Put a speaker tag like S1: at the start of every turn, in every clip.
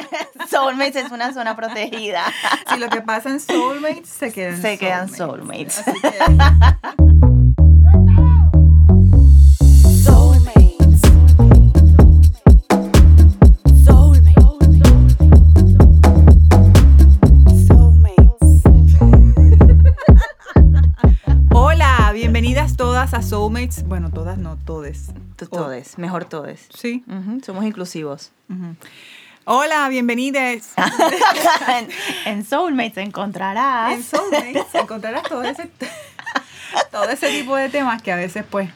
S1: Soulmates es una zona protegida.
S2: Si lo que pasa en Soulmates se queda en
S1: Se quedan
S2: Soulmates.
S1: soulmates.
S2: Así que-
S3: Soulmates. Soulmates.
S2: Hola, bienvenidas todas a Soulmates. Bueno, todas no, todes.
S1: Todes, mejor todes.
S2: Sí.
S1: Somos inclusivos.
S2: ujú. Hola, bienvenidas.
S1: en, en Soulmates encontrarás.
S2: En Soulmates encontrarás todo ese, todo ese tipo de temas que a veces pues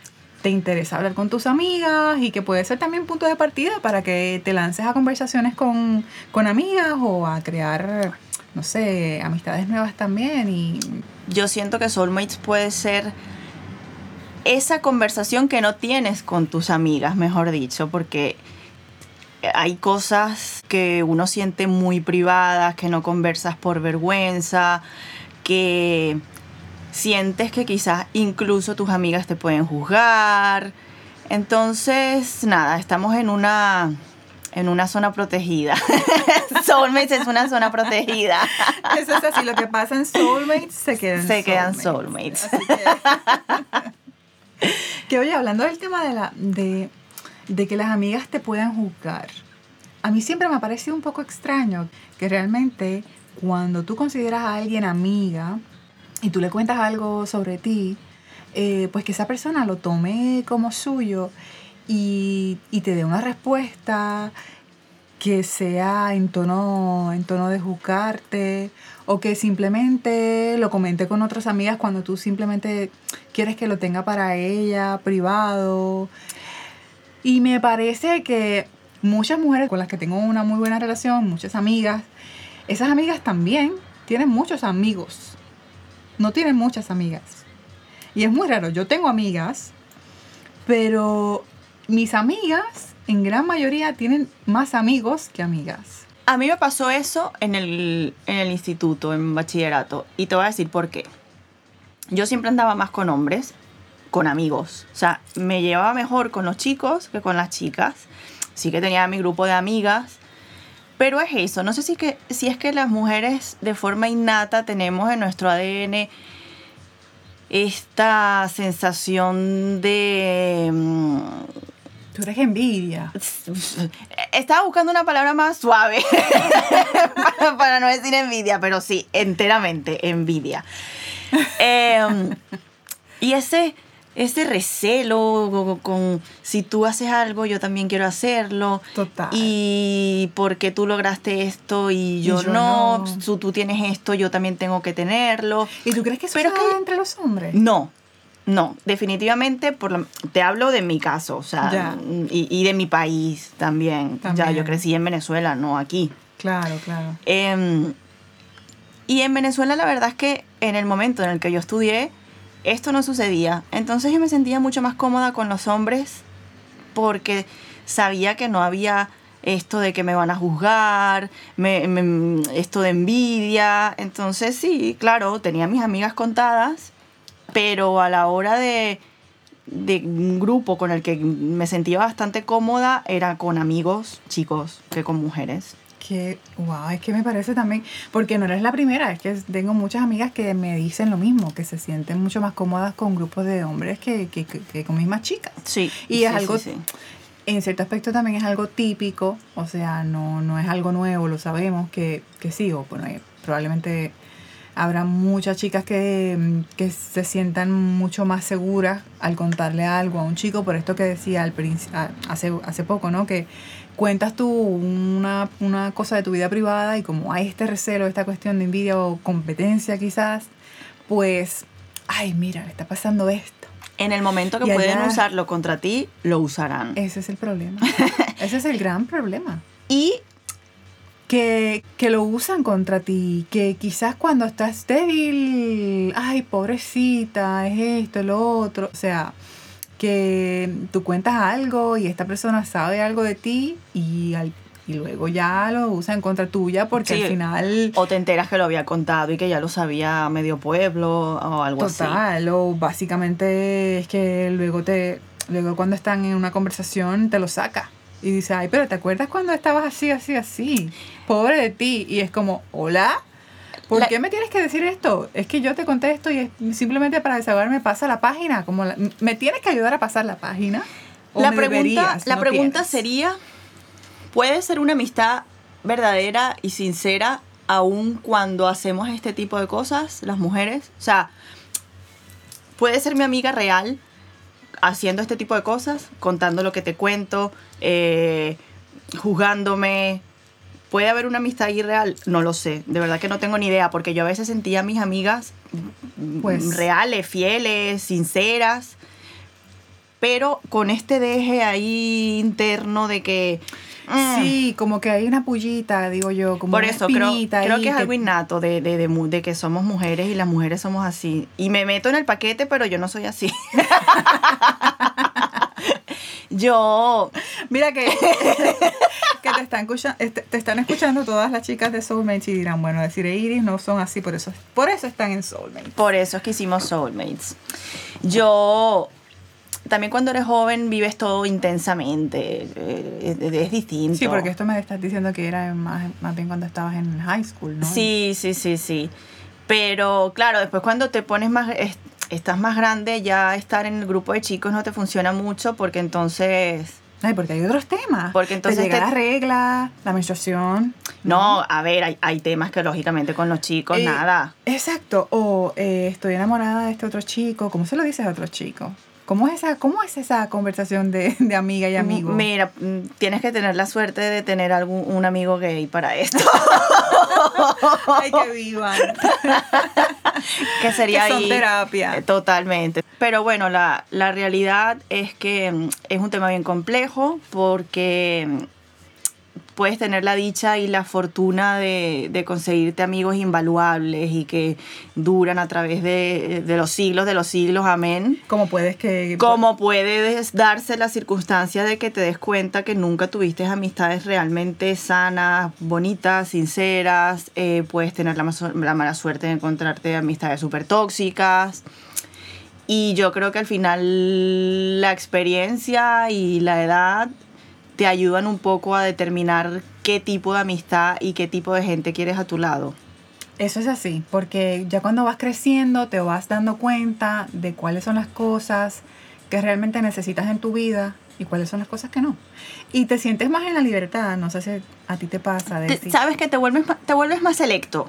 S2: te interesa hablar con tus amigas y que puede ser también punto de partida para que te lances a conversaciones con, con amigas o a crear, no sé, amistades nuevas también y
S1: Yo siento que Soulmates puede ser esa conversación que no tienes con tus amigas, mejor dicho, porque hay cosas que uno siente muy privadas, que no conversas por vergüenza, que sientes que quizás incluso tus amigas te pueden juzgar. Entonces, nada, estamos en una en una zona protegida. Soulmates es una zona protegida.
S2: eso es así, lo que pasa en Soulmates se queda en
S1: Se quedan soulmates.
S2: Así que, que, oye, hablando del tema de, la, de, de que las amigas te puedan juzgar, a mí siempre me ha parecido un poco extraño que realmente cuando tú consideras a alguien amiga y tú le cuentas algo sobre ti, eh, pues que esa persona lo tome como suyo y, y te dé una respuesta que sea en tono, en tono de juzgarte o que simplemente lo comente con otras amigas cuando tú simplemente quieres que lo tenga para ella, privado. Y me parece que muchas mujeres con las que tengo una muy buena relación, muchas amigas, esas amigas también tienen muchos amigos. No tienen muchas amigas. Y es muy raro, yo tengo amigas, pero mis amigas en gran mayoría tienen más amigos que amigas.
S1: A mí me pasó eso en el, en el instituto, en bachillerato. Y te voy a decir por qué. Yo siempre andaba más con hombres, con amigos. O sea, me llevaba mejor con los chicos que con las chicas. Sí que tenía mi grupo de amigas. Pero es eso. No sé si, que, si es que las mujeres de forma innata tenemos en nuestro ADN esta sensación de... mm,
S2: Tú eres envidia.
S1: Estaba buscando una palabra más suave para, para no decir envidia, pero sí, enteramente envidia. Eh, y ese, ese recelo con, si tú haces algo, yo también quiero hacerlo.
S2: Total.
S1: Y porque tú lograste esto y yo,
S2: yo
S1: no,
S2: no.
S1: Tú, tú tienes esto, yo también tengo que tenerlo.
S2: ¿Y tú crees que eso
S1: Pero que-
S2: entre los hombres?
S1: No, no, definitivamente por la- te hablo de mi caso, o sea,
S2: Ya.
S1: y, y de mi país también. Ya,
S2: También.
S1: yo crecí en Venezuela, no aquí.
S2: Claro, claro.
S1: Em, y en Venezuela la verdad es que en el momento en el que yo estudié, esto no sucedía. Entonces yo me sentía mucho más cómoda con los hombres porque sabía que no había esto de que me van a juzgar, me- me- esto de envidia. Entonces sí, claro, tenía mis amigas contadas, pero a la hora de, de un grupo con el que me sentía bastante cómoda era con amigos chicos que con mujeres.
S2: Que, wow, es que me parece también, porque no eres la primera, es que tengo muchas amigas que me dicen lo mismo, que se sienten mucho más cómodas con grupos de hombres que, que, que- que con mismas chicas.
S1: Sí.
S2: Y
S1: sí,
S2: es algo,
S1: sí.
S2: en cierto aspecto también es algo típico, o sea, no, no es algo nuevo, lo sabemos, que, que sí, o bueno, eh, probablemente habrá muchas chicas que, que se sientan mucho más seguras al contarle algo a un chico, por esto que decía al hace, hace poco, ¿no? Que cuentas tú una, una cosa de tu vida privada y como hay este recelo, esta cuestión de envidia o competencia quizás, pues, ay, mira, le está pasando esto.
S1: En el momento que
S2: Y
S1: pueden
S2: allá-
S1: usarlo contra ti, lo usarán.
S2: Ese es el problema. Ese es el gran problema.
S1: Y
S2: Que, que lo usan contra ti, que quizás cuando estás débil, ay, pobrecita, es esto, lo otro. O sea, que tú cuentas algo y esta persona sabe algo de ti y, al- y luego ya lo usa en contra tuya porque
S1: Sí.
S2: al final...
S1: o te enteras que lo había contado y que ya lo sabía medio pueblo o algo así.
S2: Total, o básicamente es que luego te luego cuando están en una conversación te lo saca. Y dice, ay, pero ¿te acuerdas cuando estabas así, así, así? Pobre de ti. Y es como, hola. ¿Por
S1: La-
S2: qué me tienes que decir esto? Es que yo te contesto y es simplemente para desahogarme pasa la página. Como la- ¿Me tienes que ayudar a pasar la página? ¿O
S1: La
S2: me
S1: pregunta,
S2: deberías?
S1: la
S2: No
S1: pregunta sería, ¿puede ser una amistad verdadera y sincera aun cuando hacemos este tipo de cosas, las mujeres? O sea, ¿puede ser mi amiga real haciendo este tipo de cosas, contando lo que te cuento, eh, juzgándome? ¿Puede haber una amistad irreal? No lo sé, de verdad que no tengo ni idea, porque yo a veces sentía a mis amigas mm,
S2: Pues-
S1: reales, fieles, sinceras, pero con este deje ahí interno de que... mm,
S2: Sí, como que hay una pullita, digo yo, como
S1: por
S2: una
S1: eso creo, creo que es algo innato de, de, de que somos mujeres y las mujeres somos así. Y me meto en el paquete, pero yo no soy así. yo,
S2: Mira que, que te, están escucha- este- te están escuchando todas las chicas de Soulmates y dirán, bueno, decir Iris no son así, por eso, por eso están en Soulmates.
S1: por eso es que hicimos Soulmates. Yo, también cuando eres joven vives todo intensamente. eh, Es, es distinto.
S2: Sí, porque esto me estás diciendo que era más, más bien cuando estabas en high school, ¿no?
S1: Sí, sí, sí, sí. Pero claro, después cuando te pones más, es- estás más grande, ya estar en el grupo de chicos no te funciona mucho porque entonces...
S2: Ay, porque hay otros temas.
S1: Porque entonces
S2: Te llega
S1: te-
S2: la regla, la menstruación.
S1: No, a ver, hay, hay temas que lógicamente con los chicos
S2: Eh,
S1: nada.
S2: Exacto. O eh, estoy enamorada de este otro chico. ¿Cómo se lo dices a otro chico? ¿Cómo es esa, cómo es esa conversación de, de amiga y amigo?
S1: Mira, mm, tienes que tener la suerte de tener algún un amigo gay para esto.
S2: Ay, que vivan.
S1: que sería
S2: Que son
S1: ahí
S2: terapia.
S1: eh, totalmente pero bueno la, la realidad es que mm, es un tema bien complejo porque mm, puedes tener la dicha y la fortuna de, de conseguirte amigos invaluables y que duran a través de, de los siglos de los siglos amén
S2: ¿Cómo puedes que...
S1: como puede des- darse la circunstancia de que te des cuenta que nunca tuviste amistades realmente sanas, bonitas, sinceras, eh, puedes tener la, la mala suerte de encontrarte amistades súper tóxicas. Y yo creo que al final la experiencia y la edad te ayudan un poco a determinar qué tipo de amistad y qué tipo de gente quieres a tu lado.
S2: Eso es así, porque ya cuando vas creciendo te vas dando cuenta de cuáles son las cosas que realmente necesitas en tu vida y cuáles son las cosas que no. Y te sientes más en la libertad, no sé si a ti te pasa de
S1: Te- Sabes que te vuelves, te vuelves más selecto.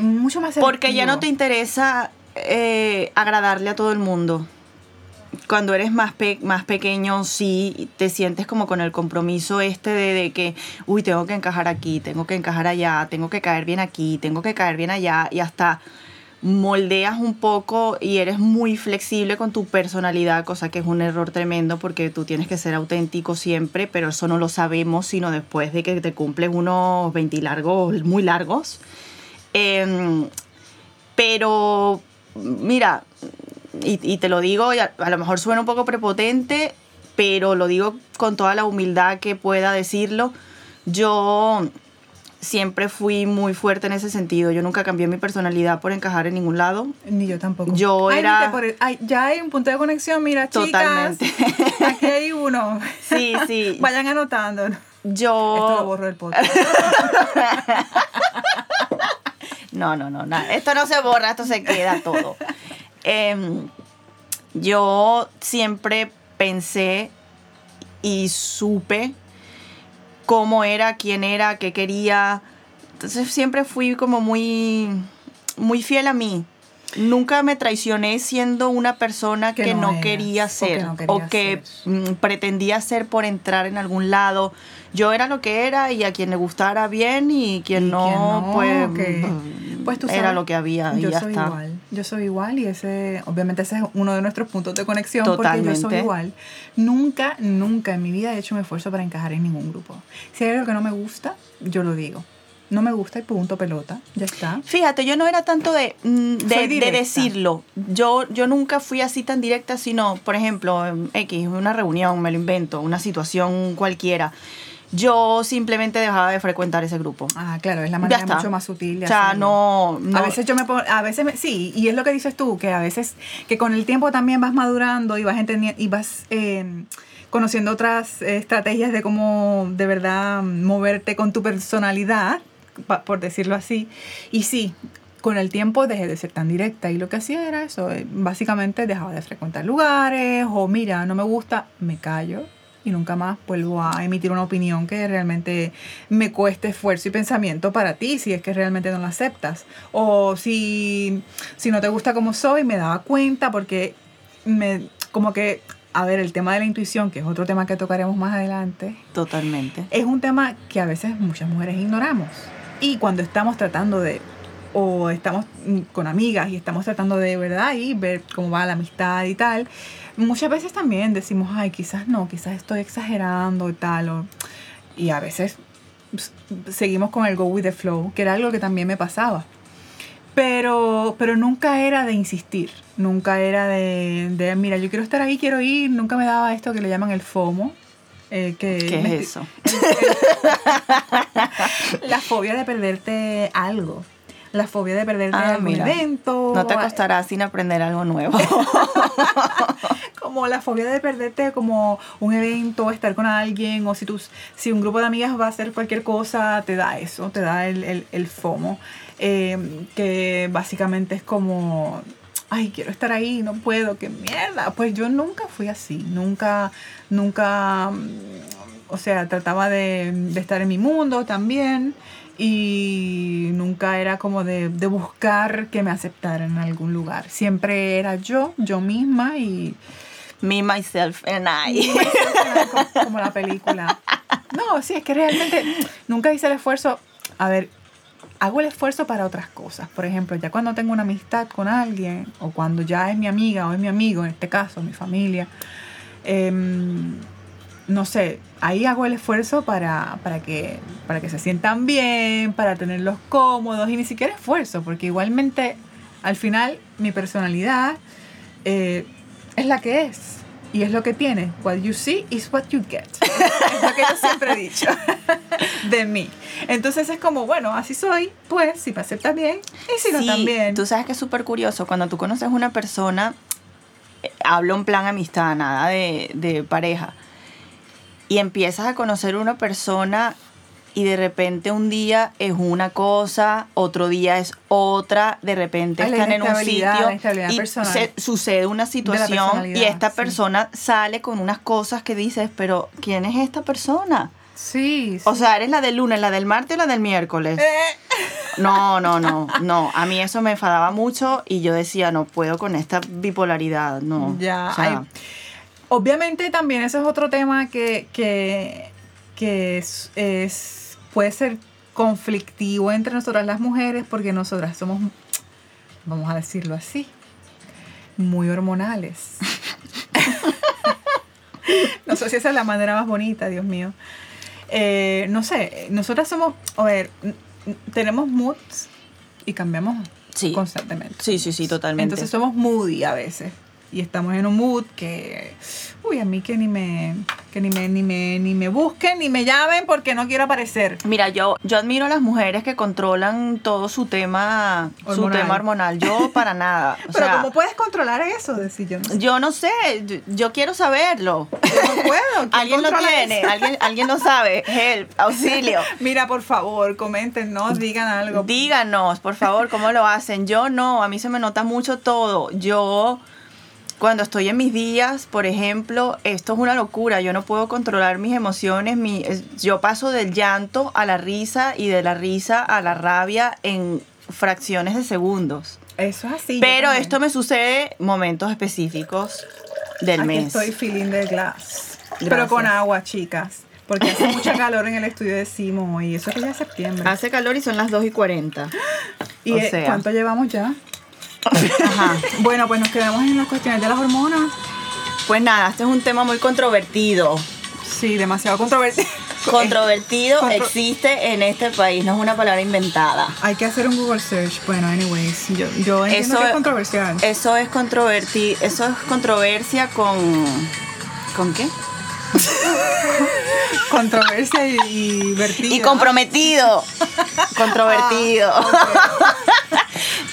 S2: mucho más
S1: Porque ya no te
S2: selectivo.
S1: interesa eh, agradarle a todo el mundo. Cuando eres más, pe- más pequeño, sí te sientes como con el compromiso este de, que, uy, tengo que encajar aquí, tengo que encajar allá, tengo que caer bien aquí, tengo que caer bien allá, y hasta moldeas un poco y eres muy flexible con tu personalidad, cosa que es un error tremendo porque tú tienes que ser auténtico siempre, pero eso no lo sabemos sino después de que te cumples unos 20 largos, muy largos. Em, pero, mira, y, y te lo digo, y a, a lo mejor suena un poco prepotente, pero lo digo con toda la humildad que pueda decirlo. Yo siempre fui muy fuerte en ese sentido. Yo nunca cambié mi personalidad por encajar en ningún lado.
S2: Ni yo tampoco.
S1: Yo
S2: Ay,
S1: era-
S2: el- ay, ya hay un punto de conexión, mira,
S1: Totalmente.
S2: chicas. Aquí hay uno.
S1: Sí, sí.
S2: Vayan anotando. Esto lo
S1: Yo...
S2: borro del podcast.
S1: No, no, no, nada. Esto no se borra, esto se queda todo. Em, yo siempre pensé y supe cómo era, quién era, qué quería. Entonces siempre fui como muy, muy fiel a mí. Nunca me traicioné siendo una persona que,
S2: Que
S1: no, quería
S2: o que
S1: ser
S2: no
S1: o que
S2: ser.
S1: mm, pretendía ser por entrar en algún lado. Yo era lo que era y a quien le gustara bien y quien
S2: Y
S1: no,
S2: quien no,
S1: pues, mm,
S2: Pues tú
S1: era
S2: sabes,
S1: lo que había y
S2: yo
S1: ya
S2: soy
S1: está.
S2: igual. Yo soy igual y ese, obviamente ese es uno de nuestros puntos de conexión porque yo soy
S1: Totalmente.
S2: igual. Nunca, nunca en mi vida he hecho un esfuerzo para encajar en ningún grupo. Si hay algo que no me gusta, yo lo digo. No me gusta y punto pelota, ya está.
S1: Fíjate, yo no era tanto de, mm, de, de decirlo. Yo, yo nunca fui así tan directa, sino, por ejemplo, en X, una reunión, me lo invento, una situación cualquiera. Yo simplemente dejaba de frecuentar ese grupo.
S2: Ah, claro, es la manera mucho más sutil de
S1: O sea, no, no-
S2: A veces yo me pongo, a veces me- sí, y es lo que dices tú, que a veces, que con el tiempo también vas madurando y vas entendiendo, y vas eh, conociendo otras estrategias de cómo de verdad moverte con tu personalidad, por decirlo así. Y sí, con el tiempo dejé de ser tan directa y lo que hacía era eso, eh, básicamente dejaba de frecuentar lugares o mira, no me gusta, me callo y nunca más vuelvo a emitir una opinión que realmente me cueste esfuerzo y pensamiento para ti, si es que realmente no la aceptas. O si, si no te gusta como soy, me daba cuenta porque me, como que, a ver, el tema de la intuición, que es otro tema que tocaremos más adelante,
S1: Totalmente.
S2: es un tema que a veces muchas mujeres ignoramos. Y cuando estamos tratando de, o estamos con amigas y estamos tratando de, ¿verdad? Y ver cómo va la amistad y tal, muchas veces también decimos, ay, quizás no, quizás estoy exagerando y tal. o- y a veces seguimos con el go with the flow, que era algo que también me pasaba. Pero, pero nunca era de insistir, nunca era de, de, mira, yo quiero estar ahí, quiero ir, nunca me daba esto que le llaman el FOMO. eh, que
S1: ¿Qué es eso?
S2: la fobia de perderte algo. La fobia de perderte
S1: Ah,
S2: algún
S1: mira.
S2: evento.
S1: No te costará sin aprender algo nuevo.
S2: Como la fobia de perderte como un evento, estar con alguien, o si, tus, si un grupo de amigas va a hacer cualquier cosa, te da eso, te da el, el, el FOMO. eh, que básicamente es como, ay, quiero estar ahí, no puedo, qué mierda. Pues yo nunca fui así, nunca, nunca, mm, o sea, trataba de, de estar en mi mundo también y nunca era como de, de buscar que me aceptaran en algún lugar. Siempre era yo, yo misma y
S1: Me, myself and I.
S2: como, como la película. No, sí, es que realmente nunca hice el esfuerzo. A ver, hago el esfuerzo para otras cosas. Por ejemplo, ya cuando tengo una amistad con alguien, o cuando ya es mi amiga o es mi amigo, en este caso, mi familia, em, no sé, ahí hago el esfuerzo para, para, que, para que se sientan bien, para tenerlos cómodos, y ni siquiera esfuerzo, porque igualmente al final mi personalidad eh, es la que es. Y es lo que tiene. What you see is what you get. es lo que yo siempre he dicho de mí. Entonces es como, bueno, así soy, pues si me aceptas bien y si no
S1: Sí,
S2: también.
S1: Tú sabes que es súper curioso. Cuando tú conoces una persona, eh, hablo en plan amistad, nada de, de pareja, y empiezas a conocer una persona y de repente un día es una cosa, otro día es otra, de repente
S2: la
S1: están en un sitio y se- sucede una situación y esta
S2: sí.
S1: persona sale con unas cosas que dices, pero ¿quién es esta persona?
S2: Sí,
S1: O sea, ¿eres la del lunes, la del martes o la del miércoles? No, no, no, no. A mí eso me enfadaba mucho y yo decía, no puedo con esta bipolaridad, no.
S2: Ya,
S1: O sea,
S2: hay- obviamente también ese es otro tema que, que, que es, es- puede ser conflictivo entre nosotras las mujeres porque nosotras somos, vamos a decirlo así, muy hormonales. no sé si esa es la manera más bonita, Dios mío. Eh, no sé, nosotras somos, a ver, tenemos moods y cambiamos
S1: Sí.
S2: constantemente.
S1: sí, sí, sí, totalmente.
S2: Entonces somos moody a veces. Y estamos en un mood que, uy, a mí que ni me, que ni me, ni me, ni me busquen, ni me llamen porque no quiero aparecer.
S1: Mira, yo, yo admiro a las mujeres que controlan todo su tema, su
S2: Hormonal.
S1: tema hormonal. Yo para nada. O
S2: Pero
S1: sea,
S2: ¿cómo puedes controlar eso? Decir, yo no, sé,
S1: yo no sé, yo, yo quiero saberlo.
S2: yo no puedo. ¿Quién
S1: ¿Alguien lo tiene?
S2: eso?
S1: ¿Alguien, alguien lo sabe? Help, auxilio.
S2: Mira, por favor, comenten, no digan algo.
S1: Díganos, por favor, cómo lo hacen. Yo no, a mí se me nota mucho todo. Yo, cuando estoy en mis días, por ejemplo, esto es una locura. Yo no puedo controlar mis emociones. Mi, es- yo paso del llanto a la risa y de la risa a la rabia en fracciones de segundos.
S2: Eso es así.
S1: Pero esto me sucede momentos específicos del
S2: Aquí
S1: mes.
S2: estoy feeling the glass. Pero
S1: Gracias.
S2: con agua, chicas. Porque hace mucha calor en el estudio de Simo y eso que ya es septiembre.
S1: Hace calor y son las 2 y 40.
S2: ¿Y
S1: o
S2: eh,
S1: sea.
S2: cuánto llevamos ya?
S1: Ajá.
S2: Bueno, pues nos quedamos en las cuestiones de las hormonas.
S1: Pues nada, este es un tema muy controvertido.
S2: Sí, demasiado controvertido.
S1: Controvertido
S2: Contro-
S1: existe en este país, no es una palabra inventada.
S2: Hay que hacer un Google search. Bueno, anyways, yo, yo entiendo
S1: Eso
S2: que es controversial.
S1: Eso es controverti eso es controversia con ¿con qué?
S2: Controversia y, y vertido.
S1: Y comprometido. Controvertido.
S2: Ah,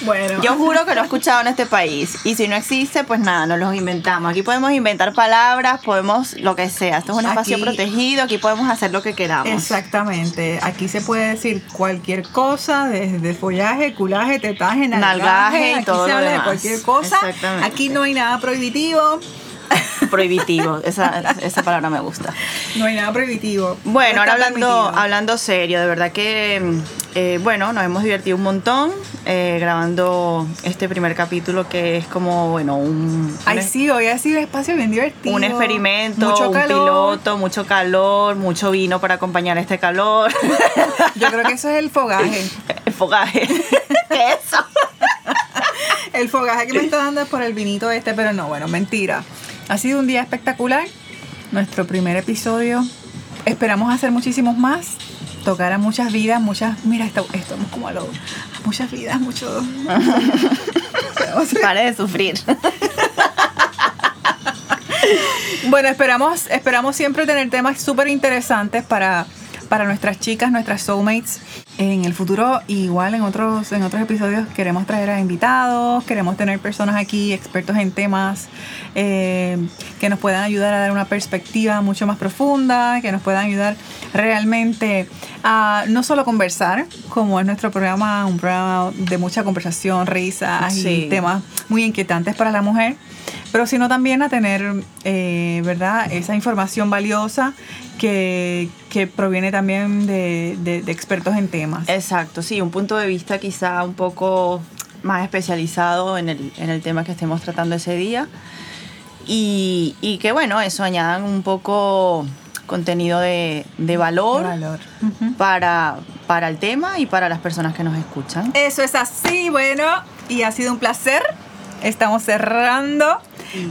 S2: Bueno.
S1: Yo juro que lo he escuchado en este país. Y si no existe, pues nada, nos los inventamos. Aquí podemos inventar palabras, podemos lo que sea. Esto es un espacio
S2: Aquí-
S1: protegido, aquí podemos hacer lo que queramos.
S2: Exactamente. Aquí se puede decir cualquier cosa, desde follaje, culaje, tetaje, nalgaje.
S1: Nalgaje y
S2: Aquí
S1: todo
S2: se
S1: lo
S2: habla de
S1: demás.
S2: cualquier cosa.
S1: Exactamente.
S2: Aquí no hay nada prohibitivo.
S1: Prohibitivo. Esa, esa palabra me gusta.
S2: No hay nada prohibitivo.
S1: Bueno,
S2: No
S1: ahora hablando,
S2: permitido.
S1: hablando serio, de verdad que, eh, bueno, nos hemos divertido un montón eh, grabando este primer capítulo que es como, bueno, un,
S2: Ay,
S1: un,
S2: sí, hoy ha sido un espacio bien divertido.
S1: un experimento,
S2: Mucho
S1: un
S2: calor.
S1: piloto, mucho calor, mucho vino para acompañar este calor.
S2: Yo creo que eso es el fogaje.
S1: El fogaje. ¿Qué es eso?
S2: El fogaje que me está dando es por el vinito este, pero no, bueno, mentira. Ha sido un día espectacular. Nuestro primer episodio. Esperamos hacer muchísimos más. Tocar a muchas vidas, muchas. Mira, estamos como a lo. a muchas vidas, muchos.
S1: Pare de sufrir.
S2: Bueno, esperamos, esperamos siempre tener temas súper interesantes para, para nuestras chicas, nuestras soulmates. En el futuro, igual en otros, en otros episodios, queremos traer a invitados, queremos tener personas aquí, expertos en temas eh, que nos puedan ayudar a dar una perspectiva mucho más profunda, que nos puedan ayudar realmente a no solo conversar, como es nuestro programa, un programa de mucha conversación, risas
S1: Sí.
S2: y temas muy inquietantes para la mujer, pero sino también a tener, eh, ¿verdad?, esa información valiosa que, que proviene también de, de- de expertos en temas.
S1: Exacto, sí, un punto de vista quizá un poco más especializado en el, en el tema que estemos tratando ese día. Y, y que bueno, eso añadan un poco contenido de, de valor,
S2: De valor.
S1: Para, para el tema y para las personas que nos escuchan.
S2: Eso es así, bueno, y ha sido un placer. Estamos cerrando.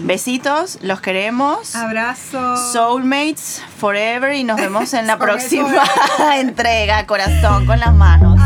S1: Besitos, los queremos.
S2: Abrazos.
S1: Soulmates forever y nos vemos en la próxima entrega, corazón con las manos.